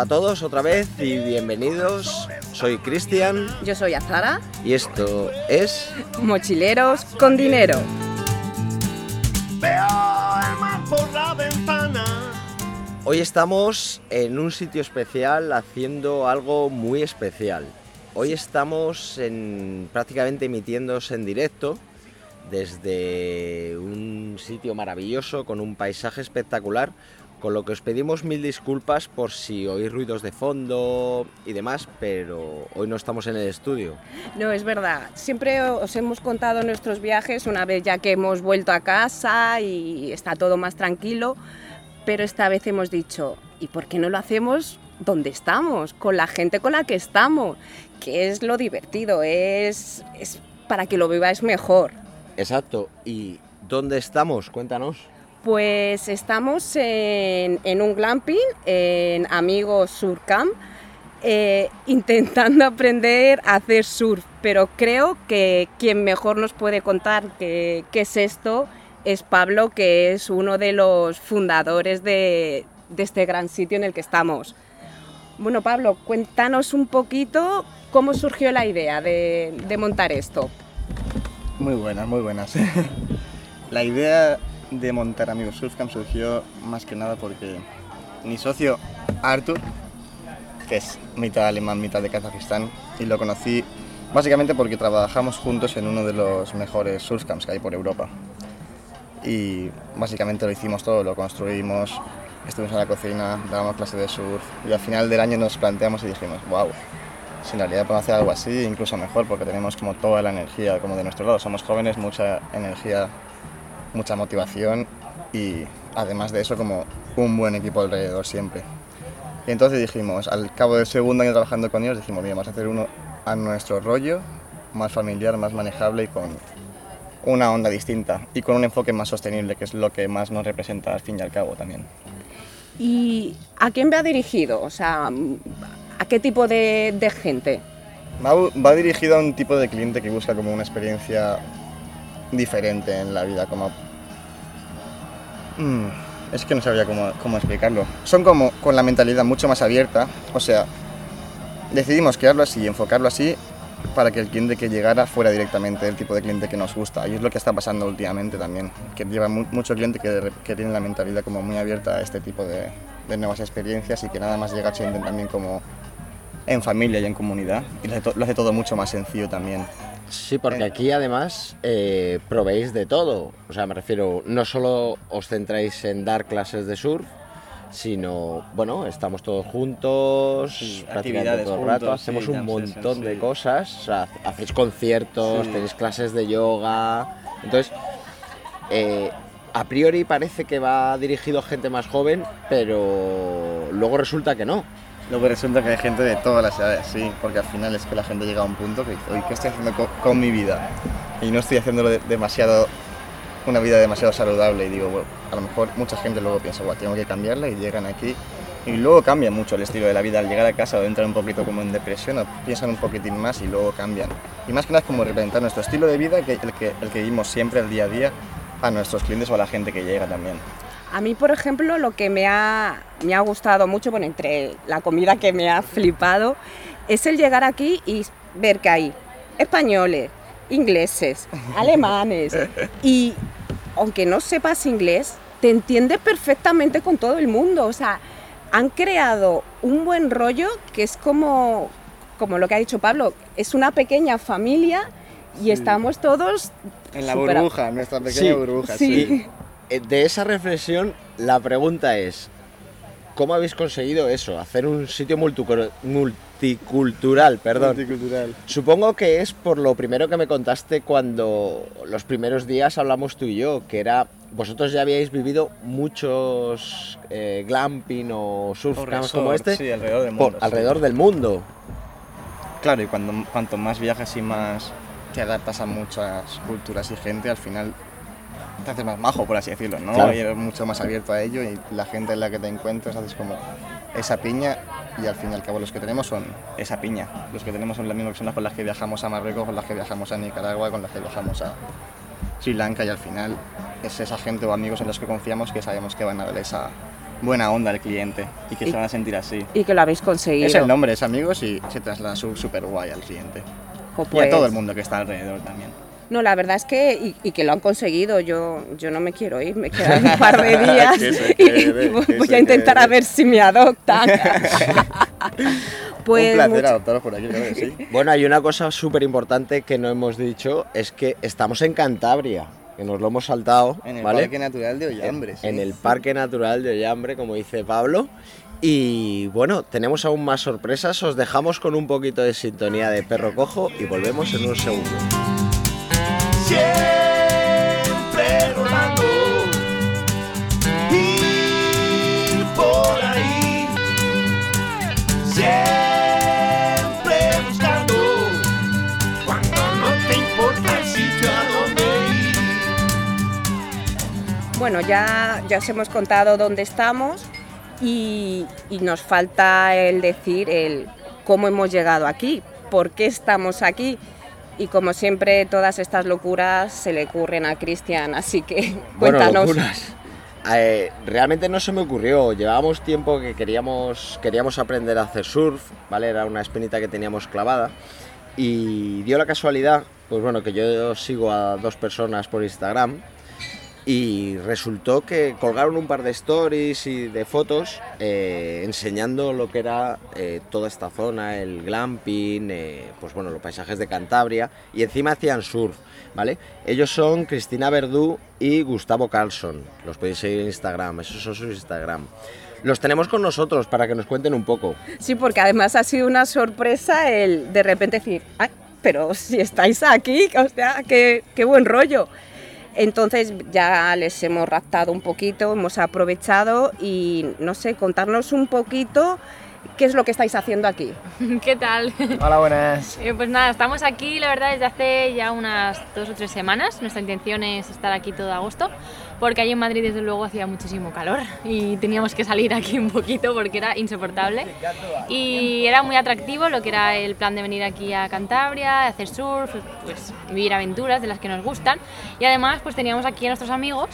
Hola a todos otra vez y bienvenidos. Soy Cristian Yo soy Azara, y esto es mochileros con dinero. Veo el mar por la ventana. Hoy estamos en un sitio especial haciendo algo muy especial. Hoy estamos en, prácticamente emitiéndose en directo desde un sitio maravilloso con un paisaje espectacular, con lo que os pedimos mil disculpas por si oís ruidos de fondo y demás, pero hoy no estamos en el estudio. No, es verdad. Siempre os hemos contado nuestros viajes una vez ya que hemos vuelto a casa y está todo más tranquilo, pero esta vez hemos dicho, ¿y por qué no lo hacemos donde estamos? Con la gente con la que estamos, que es lo divertido, es, es para que lo viváis mejor. Exacto. ¿Y dónde estamos? Cuéntanos. Pues estamos en, un glamping, en Amigos Surcamp, eh, intentando aprender a hacer surf, pero creo que quien mejor nos puede contar qué, es esto es Pablo, que es uno de los fundadores de, de este gran sitio en el que estamos. Bueno, Pablo, cuéntanos un poquito cómo surgió la idea de, de montar esto. Muy buenas, muy buenas. La idea de montar Amigos Surfcamp surgió más que nada porque mi socio Arthur, que es mitad alemán, mitad de Kazajistán, y lo conocí básicamente porque trabajamos juntos en uno de los mejores surfcamps que hay por Europa. Y básicamente lo hicimos todo, lo construimos, estuvimos en la cocina, dábamos clases de surf, y al final del año nos planteamos y dijimos, wow, si en realidad podemos hacer algo así, incluso mejor, porque tenemos como toda la energía como de nuestro lado. Somos jóvenes, mucha energía, mucha motivación y además de eso como un buen equipo alrededor siempre. Y entonces dijimos, al cabo del segundo año trabajando con ellos, dijimos, mira, vamos a hacer uno a nuestro rollo, más familiar, más manejable y con una onda distinta y con un enfoque más sostenible, que es lo que más nos representa al fin y al cabo también. ¿Y a quién va dirigido? O sea, ¿a qué tipo de, de gente? Va, va dirigido a un tipo de cliente que busca como una experiencia diferente en la vida, como... Mm, es que no sabría cómo, cómo explicarlo. Son como con la mentalidad mucho más abierta, o sea, decidimos crearlo así, enfocarlo así, para que el cliente que llegara fuera directamente el tipo de cliente que nos gusta. Y es lo que está pasando últimamente también, que lleva mu- mucho cliente que, que tiene la mentalidad como muy abierta a este tipo de, de nuevas experiencias y que nada más llega sienten también como en familia y en comunidad. Y lo lo hace todo mucho más sencillo también. Sí, porque aquí además eh, proveéis de todo. O sea, me refiero, no solo os centráis en dar clases de surf, sino, bueno, estamos todos juntos, Sí, prácticamente todo el rato, juntos, hacemos sí, un montón de cosas, o sea, hacéis conciertos, tenéis clases de yoga. Entonces, eh, a priori parece que va dirigido a gente más joven, pero luego resulta que no. Luego resulta que hay gente de todas las edades, sí, porque al final es que la gente llega a un punto que dice, ¿qué estoy haciendo co- con, mi vida? Y no estoy haciéndolo de- demasiado, una vida demasiado saludable. Y digo, bueno, a lo mejor mucha gente luego piensa, bueno, tengo que cambiarla y llegan aquí. Y luego cambia mucho el estilo de la vida. Al llegar a casa o entran un poquito como en depresión o piensan un poquitín más y luego cambian. Y más que nada es como representar nuestro estilo de vida, que, el, que, el que vivimos siempre al día a día, a nuestros clientes o a la gente que llega también. A mí, por ejemplo, lo que me ha, me ha gustado mucho, bueno, entre la comida que me ha flipado, es el llegar aquí y ver que hay españoles, ingleses, alemanes, y aunque no sepas inglés, te entiendes perfectamente con todo el mundo. O sea, han creado un buen rollo que es como, como lo que ha dicho Pablo, es una pequeña familia y estamos todos... En la burbuja, nuestra pequeña Sí, burbuja, sí. sí. Eh, De esa reflexión, la pregunta es, ¿cómo habéis conseguido eso? Hacer un sitio multicu- multicultural, perdón. Multicultural. Supongo que es por lo primero que me contaste cuando los primeros días hablamos tú y yo, que era, vosotros ya habíais vivido muchos eh, glamping o surf O camps como este sí, alrededor del por- mundo, sí. alrededor del mundo. Claro, y cuando, cuanto más viajas y más te adaptas a muchas culturas y gente, al final te haces más majo, por así decirlo, ¿no? Claro. Y eres mucho más abierto a ello y la gente en la que te encuentras haces como esa piña y al fin y al cabo los que tenemos son esa piña. Los que tenemos son las mismas personas con las que viajamos a Marruecos, con las que viajamos a Nicaragua, con las que viajamos a Sri Lanka y al final es esa gente o amigos en los que confiamos que sabemos que van a dar esa, buena onda al cliente y que Y- se van a sentir así. Y que lo habéis conseguido. Es el nombre, es amigos y se traslada súper guay al cliente. Jo, Y a pues, todo el mundo que está alrededor también. No, la verdad es que, y, y que lo han conseguido, yo, yo no me quiero ir, me quedan un par de días y voy a intentar quede. a ver si me adoptan. pues Un placer mucho- adoptaros por aquí, claro sí. Bueno, hay una cosa súper importante que no hemos dicho, es que estamos en Cantabria, que nos lo hemos saltado, En el ¿vale? Parque Natural de Ollambre. sí. en el Parque Natural de Ollambre, como dice Pablo. Y bueno, tenemos aún más sorpresas. Os dejamos con un poquito de sintonía de perro cojo y volvemos en un segundo. Siempre rodando. Ir por ahí. Siempre buscando. Cuando no te importa el sitio a donde ir. Bueno, ya, ya os hemos contado dónde estamos y, y nos falta el decir el cómo hemos llegado aquí, por qué estamos aquí. Y como siempre, todas estas locuras se le ocurren a Cristian, así que Bueno, cuéntanos. locuras. Eh, realmente no se me ocurrió. Llevábamos tiempo que queríamos, queríamos aprender a hacer surf, ¿vale? Era una espinita que teníamos clavada. Y dio la casualidad, pues bueno, que yo sigo a dos personas por Instagram. Y resultó que colgaron un par de stories y de fotos eh, enseñando lo que era eh, toda esta zona, el glamping, eh, pues bueno, los paisajes de Cantabria y encima hacían surf, ¿vale? Ellos son Cristina Verdú y Gustavo Carlson, los podéis seguir en Instagram, esos son sus Instagram. Los tenemos con nosotros para que nos cuenten un poco. Sí, porque además ha sido una sorpresa el de repente decir, ay, pero si estáis aquí, o sea, qué, qué buen rollo. Entonces ya les hemos raptado un poquito, hemos aprovechado y no sé, contarnos un poquito qué es lo que estáis haciendo aquí. ¿Qué tal? Hola, buenas. Eh, Pues nada, estamos aquí, la verdad, desde hace ya unas dos o tres semanas. Nuestra intención es estar aquí todo agosto, porque allí en Madrid, desde luego, hacía muchísimo calor y teníamos que salir aquí un poquito porque era insoportable. Y era muy atractivo lo que era el plan de venir aquí a Cantabria, hacer surf, pues vivir aventuras de las que nos gustan. Y además, pues teníamos aquí a nuestros amigos,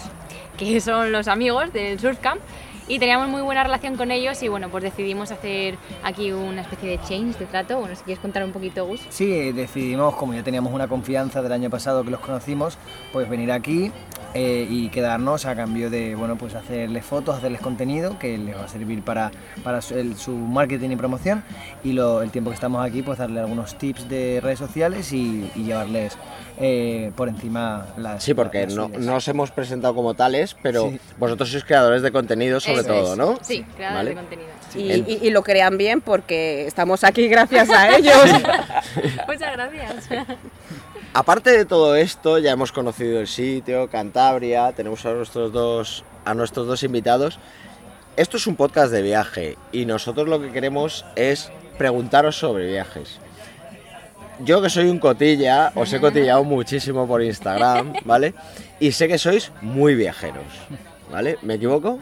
que son los amigos del Surf Camp. Y teníamos muy buena relación con ellos y bueno, pues decidimos hacer aquí una especie de change de trato. Bueno, si quieres contar un poquito, Gus. Sí, decidimos, como ya teníamos una confianza del año pasado que los conocimos, pues venir aquí eh, y quedarnos a cambio de, bueno, pues hacerles fotos, hacerles contenido que les va a servir para, para su, marketing y promoción y el tiempo que estamos aquí, pues darle algunos tips de redes sociales y llevarles eh, por encima las Sí, porque las no, suyas. no os hemos presentado como tales, pero Sí. vosotros sois creadores de contenido sobre Eso todo, es. ¿no? Sí, creadores ¿Vale? de contenido. Y- y lo crean bien porque estamos aquí gracias a ellos. Muchas gracias. Aparte de todo esto, ya hemos conocido el sitio, Cantabria, tenemos a nuestros dos, a nuestros dos invitados. Esto es un podcast de viaje y nosotros lo que queremos es preguntaros sobre viajes. Yo que soy un cotilla, os he cotillado muchísimo por Instagram, ¿vale? Y sé que sois muy viajeros, ¿vale? ¿Me equivoco?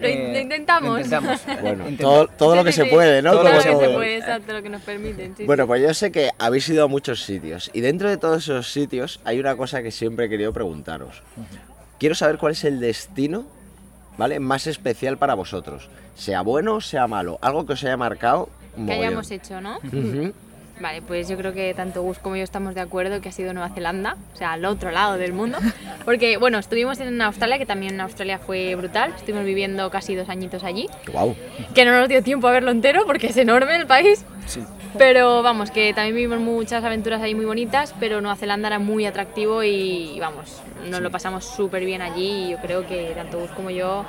Lo, in- lo intentamos. lo intentamos. Bueno, todo, todo Sí, lo que sí, se puede, ¿no? Todo lo que se puede, exacto, lo que nos permiten. sí, Bueno, sí. pues yo sé que habéis ido a muchos sitios y dentro de todos esos sitios hay una cosa que siempre he querido preguntaros. Quiero saber cuál es el destino, ¿vale? Más especial para vosotros. Sea bueno o sea malo. Algo que os haya marcado. que mogollón. hayamos hecho, ¿no? Ujú. Vale, pues yo creo que tanto Gus como yo estamos de acuerdo que ha sido Nueva Zelanda, o sea, al otro lado del mundo. Porque, bueno, estuvimos en Australia, que también en Australia fue brutal. Estuvimos viviendo casi dos añitos allí. Guau. que no nos dio tiempo a verlo entero porque es enorme el país. Sí. Pero vamos, que también vivimos muchas aventuras ahí muy bonitas, pero Nueva Zelanda era muy atractivo y, y vamos, nos lo pasamos súper bien allí y yo creo que tanto Gus como yo,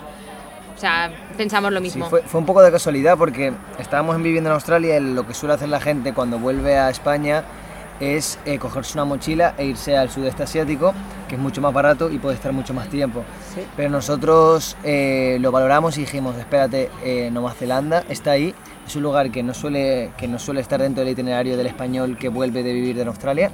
o sea, pensamos lo Sí, mismo. fue, fue un poco de casualidad porque estábamos viviendo en Australia y lo que suele hacer la gente cuando vuelve a España es eh, cogerse una mochila e irse al sudeste asiático, que es mucho más barato y puede estar mucho más tiempo. Pero nosotros eh, lo valoramos y dijimos, espérate, eh, Nueva Zelanda está ahí, es un lugar que no, suele, que no suele estar dentro del itinerario del español que vuelve de vivir en Australia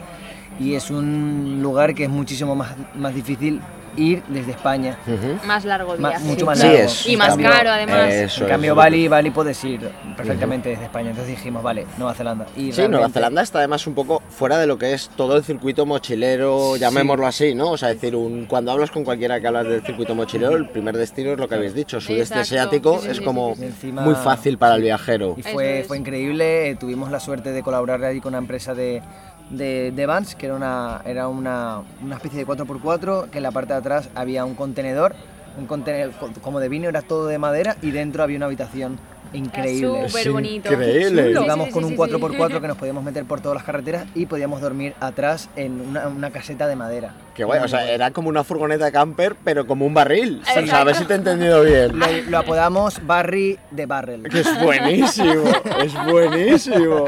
y es un lugar que es muchísimo más, más difícil ir desde España. Más largo Ma- viaje. mucho más Sí, largo. es. Y más cambio- caro, además. Eso en cambio, Bali, Bali puedes ir perfectamente desde España. Entonces dijimos, vale, Nueva Zelanda. Y Sí, Nueva Zelanda está además un poco fuera de lo que es todo el circuito mochilero, llamémoslo así, ¿no? O sea, decir, un, cuando hablas con cualquiera que hablas del circuito mochilero, el primer destino es lo que habéis dicho, sudeste Exacto. asiático, Sí, sí, es como sí, sí. Encima- muy fácil para el viajero. Y fue, fue increíble, eh, tuvimos la suerte de colaborar ahí con una empresa de, de, de vans, que era, una, era una, una especie de 4x4, que en la parte de atrás había un contenedor, un contenedor co- como de vino, era todo de madera, y dentro había una habitación increíble. Súper bonito. increíble. Sí, sí, Íbamos sí, con un sí. 4x4 que nos podíamos meter por todas las carreteras y podíamos dormir atrás en una, una caseta de madera. Qué guay, o sea, era como una furgoneta camper, pero como un barril. O sea, Exacto. a ver si te he entendido bien. Lo, lo apodamos Barry de Barrel. Que es buenísimo, es buenísimo.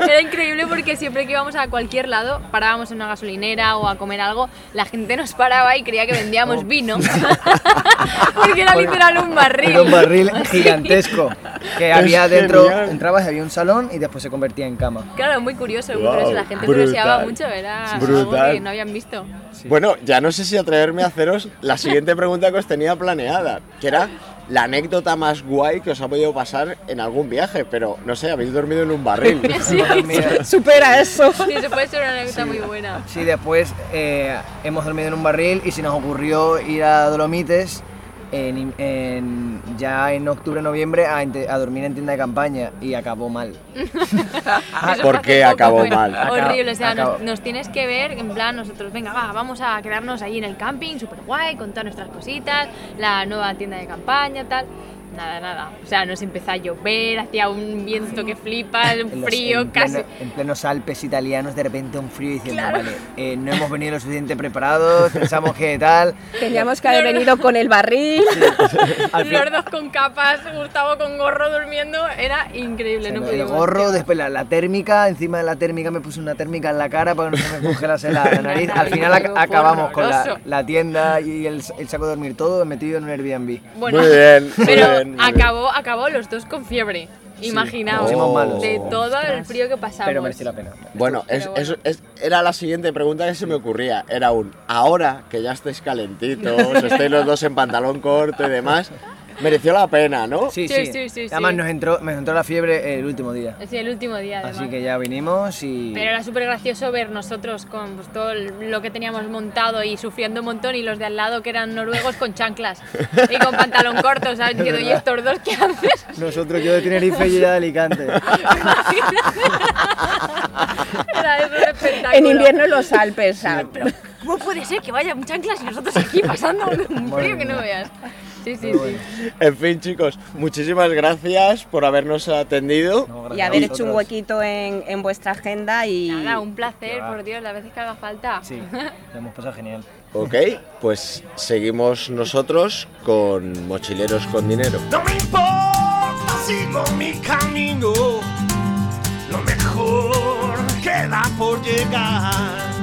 Era increíble porque siempre que íbamos a cualquier lado, parábamos en una gasolinera o a comer algo, la gente nos paraba y creía que vendíamos vino. porque era literal un barril. Era un barril gigantesco que había Es dentro, genial. entrabas y había un salón y después se convertía en cama. Claro, muy curioso, muy curioso. La gente brutal. curioseaba mucho, era algo Brutal. que no habían visto. Bueno, ya no sé si atreverme a haceros la siguiente pregunta que os tenía planeada, que era la anécdota más guay que os ha podido pasar en algún viaje, pero no sé, habéis dormido en un barril. Sí, Supera eso. sí, eso puede ser una anécdota muy buena. Sí, después eh, hemos dormido en un barril y se nos ocurrió ir a Dolomites en, en- ya en octubre, noviembre a, dormir en tienda de campaña y acabó mal. Eso ¿Por qué acabó mal? Horrible, o sea, nos, nos tienes que ver, en plan, nosotros, venga, va, vamos a quedarnos ahí en el camping, súper guay, con todas nuestras cositas, la nueva tienda de campaña, tal. Nada, nada. O sea, nos empezó a llover, hacía un viento que flipa, un frío en casi. pleno- en plenos Alpes italianos, de repente un frío diciendo, vale, eh, no hemos venido lo suficiente preparados, pensamos que tal. Teníamos que haber venido con el barril. Los dos con capas, Gustavo con gorro durmiendo, era increíble. O sea, no el gorro, después la, la térmica, encima de la térmica me puse una térmica en la cara para que no se me congelase la, la nariz. Al final ac- acabamos con la, tienda y el, el saco de dormir todo metido en un Airbnb. Bueno, Muy bien, muy pero bien, muy bien. Acabó, acabó los dos con fiebre. Imaginaos, malos. de todo el frío que pasamos. Pero mereció la pena. Bueno, es- Pero bueno. eso es- era la siguiente pregunta que se me ocurría. Era un, ahora que ya estáis calentitos, estáis los dos en pantalón corto y demás, mereció la pena, ¿no? Sí, Sí, sí. sí, sí, Además sí. nos entró, me entró la fiebre el último día. Es el último día, además. Así que ya vinimos y... Pero era súper gracioso ver nosotros con pues, todo lo que teníamos montado y sufriendo un montón y los de al lado que eran noruegos con chanclas y con pantalón corto, ¿sabes? Diciendo, ¿y estos dos qué haces? Nosotros yo de Tenerife y ella de Alicante. Era eso un espectáculo. En invierno los Alpes. Pero, ¿cómo puede ser que vayan chanclas y nosotros aquí pasando un frío que no veas? Sí, sí, sí. En fin, chicos, muchísimas gracias por habernos atendido. No, y haber hecho un huequito en, en vuestra agenda y... Nada, un placer, por Dios, las veces que haga falta. Sí, lo hemos pasado genial. Ok, pues seguimos nosotros con Mochileros con Dinero. No me importa, sigo mi camino. Lo mejor queda por llegar.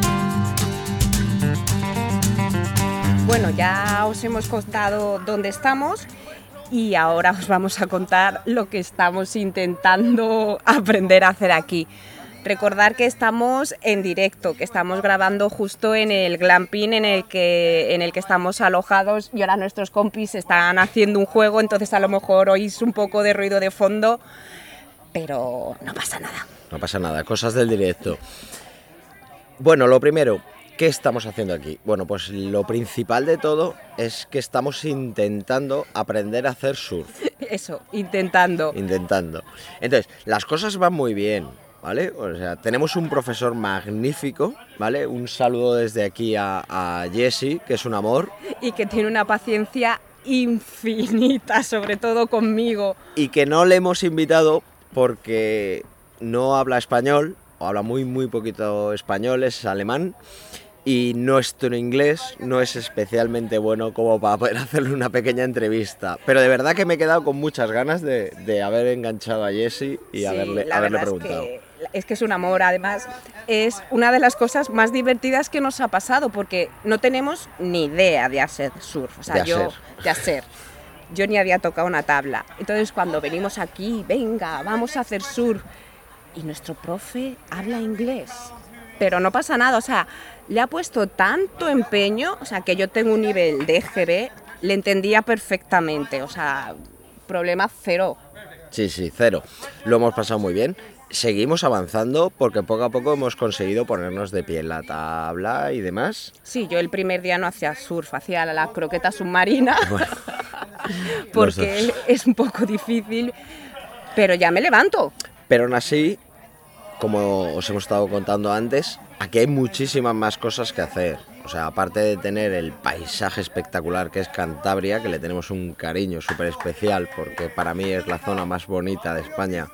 Bueno, ya os hemos contado dónde estamos y ahora os vamos a contar lo que estamos intentando aprender a hacer aquí. Recordar que estamos en directo, que estamos grabando justo en el glamping en el que, en el que estamos alojados y ahora nuestros compis están haciendo un juego, entonces a lo mejor oís un poco de ruido de fondo, pero no pasa nada. No pasa nada, cosas del directo. Bueno, lo primero, ¿qué estamos haciendo aquí? Bueno, pues lo principal de todo es que estamos intentando aprender a hacer surf. Eso, intentando. Intentando. Entonces, las cosas van muy bien, ¿vale? O sea, tenemos un profesor magnífico, ¿vale? Un saludo desde aquí a, a Jesse, que es un amor, y que tiene una paciencia infinita, sobre todo conmigo. y que no le hemos invitado porque no habla español, o habla muy, muy poquito español, es alemán, y nuestro inglés no es especialmente bueno como para poder hacerle una pequeña entrevista. Pero de verdad que me he quedado con muchas ganas de, de haber enganchado a Jesse y Sí, haberle, haberle preguntado. Es que, es que es un amor, además es una de las cosas más divertidas que nos ha pasado porque no tenemos ni idea de hacer surf, o sea, De yo hacer. de hacer. Yo ni había tocado una tabla. Entonces cuando venimos aquí, venga, vamos a hacer surf y nuestro profe habla inglés. Pero no pasa nada, o sea, le ha puesto tanto empeño, o sea, que yo tengo un nivel de EGB, le entendía perfectamente, o sea, problema cero. Sí, sí, cero. Lo hemos pasado muy bien. Seguimos avanzando porque poco a poco hemos conseguido ponernos de pie en la tabla y demás. Sí, yo el primer día no hacía surf, hacía la croqueta submarina, porque es un poco difícil, pero ya me levanto. Pero aún así, como os hemos estado contando antes, aquí hay muchísimas más cosas que hacer. O sea, aparte de tener el paisaje espectacular que es Cantabria, que le tenemos un cariño súper especial porque para mí es la zona más bonita de España.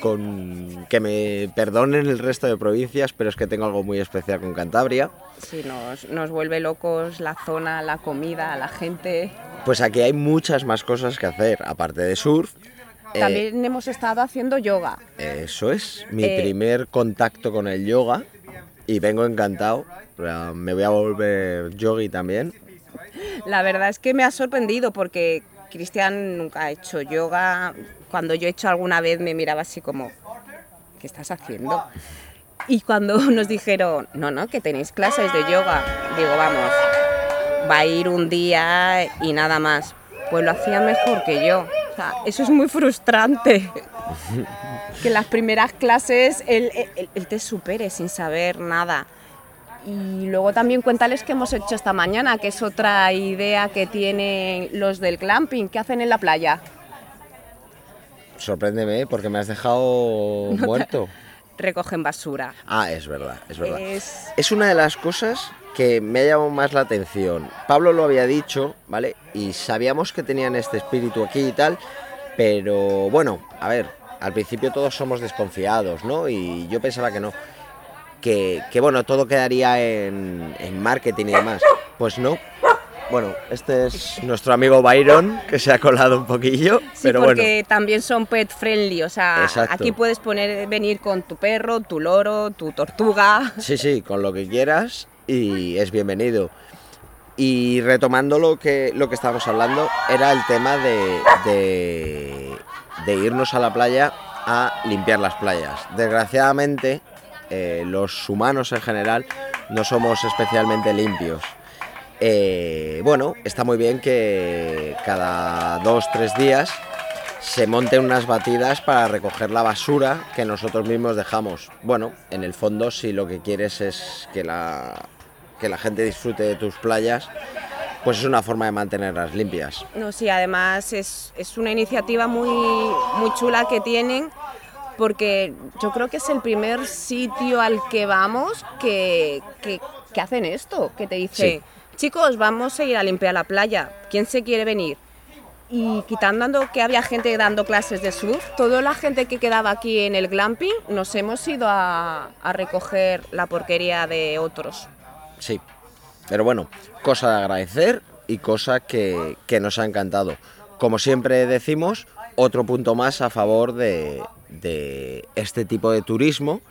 Con que me perdonen el resto de provincias, pero es que tengo algo muy especial con Cantabria. Sí, nos, nos vuelve locos la zona, la comida, la gente. Pues aquí hay muchas más cosas que hacer, aparte de surf. Eh, También hemos estado haciendo yoga. Eso es, mi Eh, primer contacto con el yoga y vengo encantado. Me voy a volver yogi también. La verdad es que me ha sorprendido porque Cristian nunca ha hecho yoga. Cuando yo he hecho alguna vez me miraba así como, ¿qué estás haciendo? Y cuando nos dijeron, no, no, que tenéis clases de yoga, digo, vamos, va a ir un día y nada más. Pues lo hacía mejor que yo. O sea, eso es muy frustrante. que en las primeras clases él, él- él te supere sin saber nada. Y luego también cuéntales qué hemos hecho esta mañana, que es otra idea que tienen los del glamping, que hacen en la playa. Sorpréndeme porque me has dejado muerto. Recogen basura. Ah, es verdad, es verdad. Es- Es una de las cosas que me ha llamado más la atención. Pablo lo había dicho, ¿vale? Y sabíamos que tenían este espíritu aquí y tal, pero bueno, a ver, al principio todos somos desconfiados, ¿no? Y yo pensaba que no. Que, que, bueno, todo quedaría en, en marketing y demás. Pues no. Bueno, este es nuestro amigo Byron, que se ha colado un poquillo, Sí, pero bueno. porque también son pet friendly, o sea, Exacto. aquí puedes poner, venir con tu perro, tu loro, tu tortuga. Sí, sí, con lo que quieras y es bienvenido. Y retomando lo que, lo que estábamos hablando, era el tema de, de, de irnos a la playa a limpiar las playas. Desgraciadamente, eh, los humanos en general no somos especialmente limpios. Eh, bueno, está muy bien que cada dos, tres días se monten unas batidas para recoger la basura que nosotros mismos dejamos. Bueno, en el fondo, si lo que quieres es que la, que la gente disfrute de tus playas, pues es una forma de mantenerlas limpias. No, sí, además es, es una iniciativa muy, muy chula que tienen porque yo creo que es el primer sitio al que vamos que, que- que hacen esto, que te dice, chicos, vamos a ir a limpiar la playa, ¿quién se quiere venir? Y quitando que había gente dando clases de surf, toda la gente que quedaba aquí en el glamping nos hemos ido a, recoger la porquería de otros. Sí. Pero bueno, cosa de agradecer y cosa que, nos ha encantado. Como siempre decimos, otro punto más a favor de este tipo de turismo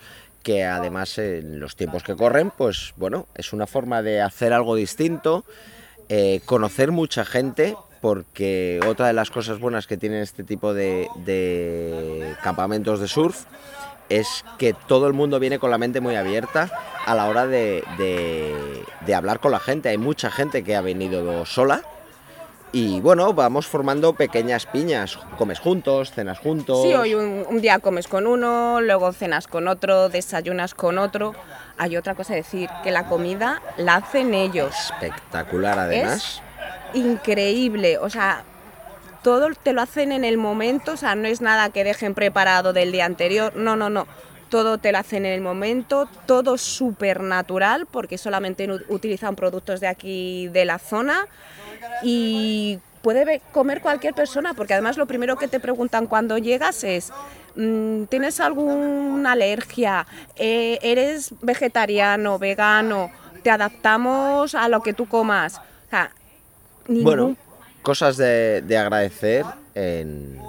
que además en los tiempos que corren, pues bueno, es una forma de hacer algo distinto, eh, conocer mucha gente, porque otra de las cosas buenas que tienen este tipo de, de campamentos de surf es que todo el mundo viene con la mente muy abierta a la hora de, de- de hablar con la gente. Hay mucha gente que ha venido sola y bueno, vamos formando pequeñas piñas. Comes juntos, cenas juntos. Sí, hoy un, un día comes con uno, luego cenas con otro, desayunas con otro. Hay otra cosa a decir, que la comida la hacen ellos. Espectacular además. Increíble, o sea, todo te lo hacen en el momento, o sea, no es nada que dejen preparado del día anterior, no, no, no. Todo te lo hacen en el momento, todo súper natural, porque solamente utilizan productos de aquí, de la zona, y puede comer cualquier persona, porque además lo primero que te preguntan cuando llegas es, mm, ¿tienes alguna alergia? Eh, ¿Eres vegetariano, vegano? ¿Te adaptamos a lo que tú comas? Bueno, cosas de, de agradecer en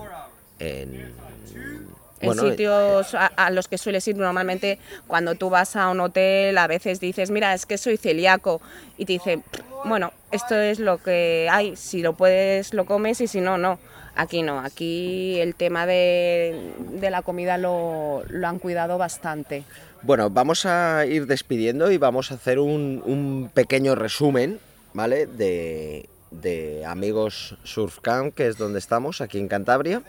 en bueno, sitios a, a los que sueles ir normalmente cuando tú vas a un hotel a veces dices mira es que soy celíaco y te dicen bueno esto es lo que hay si lo puedes lo comes y si no no Aquí no, aquí el tema de, de la comida lo, lo han cuidado bastante. Bueno, vamos a ir despidiendo y vamos a hacer un, un pequeño resumen, ¿vale? De, de Amigos Surf Camp, que es donde estamos, aquí en Cantabria,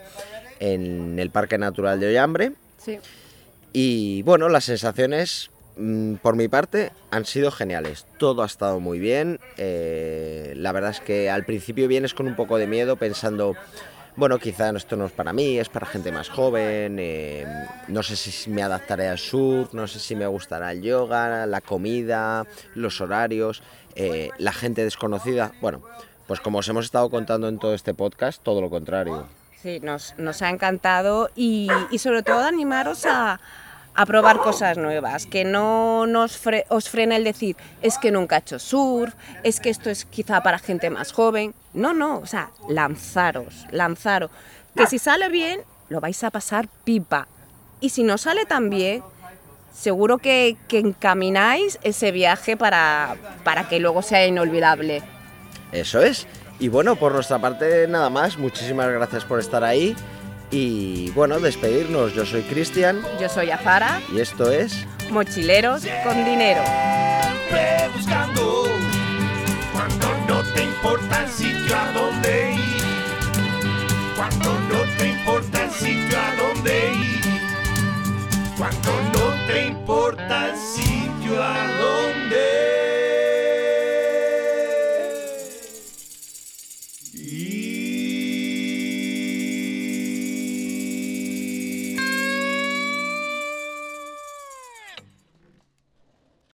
en el Parque Natural de Ollambre. Sí. Y bueno, las sensaciones, mm, por mi parte, han sido geniales. Todo ha estado muy bien. eh, la verdad es que al principio vienes con un poco de miedo pensando, bueno, quizá esto no es para mí, es para gente más joven. eh, no sé si me adaptaré al surf, no sé si me gustará el yoga, la comida, los horarios, eh, la gente desconocida. Bueno, pues como os hemos estado contando en todo este podcast, todo lo contrario. Sí, nos, ha encantado y, sobre todo animaros a, probar cosas nuevas, que no nos fre- os frene el decir, es que nunca he hecho surf, es que esto es quizá para gente más joven. No, no, o sea, lanzaros, lanzaros. Que si sale bien, lo vais a pasar pipa. Y si no sale tan bien, seguro que, que encamináis ese viaje para, para que luego sea inolvidable. Eso es. Y bueno, por nuestra parte nada más. Muchísimas gracias por estar ahí. Y bueno, despedirnos. Yo soy Cristian Yo soy Azara, y esto es... mochileros con dinero. siempre buscando cuando no te importa el sitio a donde ir cuando no te importa el sitio a donde ir cuando no te importa el sitio a donde